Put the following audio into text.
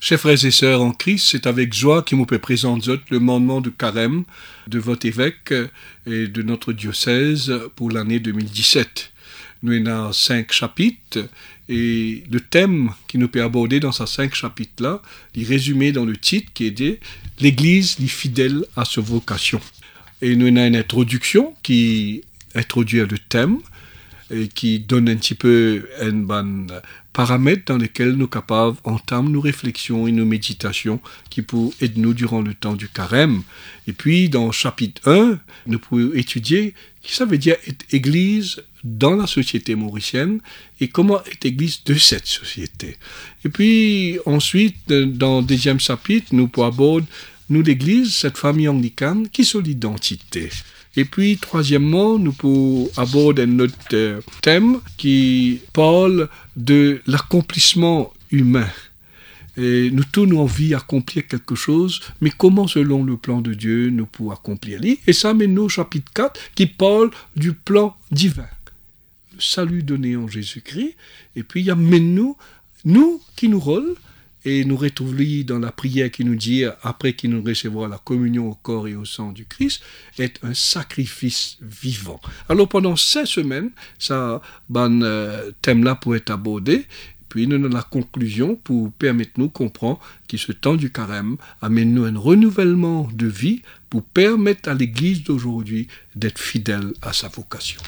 Chers frères et sœurs en Christ, c'est avec joie que vous peut présenter le mandement de carême de votre évêque et de notre diocèse pour l'année 2017. Nous avons cinq chapitres et le thème qui nous peut aborder dans ces cinq chapitres-là, est résumé dans le titre qui est L'Église est fidèle à sa vocation. Et nous avons une introduction qui introduit le thème qui donne un petit peu un bon paramètre dans lesquels nous capables entamer nos réflexions et nos méditations qui peuvent aider nous durant le temps du carême. Et puis, dans chapitre 1, nous pouvons étudier que ça veut dire être église dans la société mauricienne et comment être église de cette société. Et puis, ensuite, dans le deuxième chapitre, nous pouvons aborder, nous l'église, cette famille anglicane, qui sont l'identité. Et puis, troisièmement, nous pouvons aborder notre euh, thème qui parle de l'accomplissement humain. Et nous tous nous envie d'accomplir quelque chose, mais comment selon le plan de Dieu nous pouvons accomplir Et ça mène au chapitre 4 qui parle du plan divin. Le salut donné en Jésus-Christ. Et puis il y a nous, nous qui nous rôle, et nous retrouvons dans la prière qui nous dit, après qu'il nous recevra la communion au corps et au sang du Christ, est un sacrifice vivant. Alors pendant ces semaines, ça, ben, thème-là pourrait être abordé, puis nous la conclusion pour permettre nous comprendre que ce temps du carême amène nous un renouvellement de vie pour permettre à l'Église d'aujourd'hui d'être fidèle à sa vocation.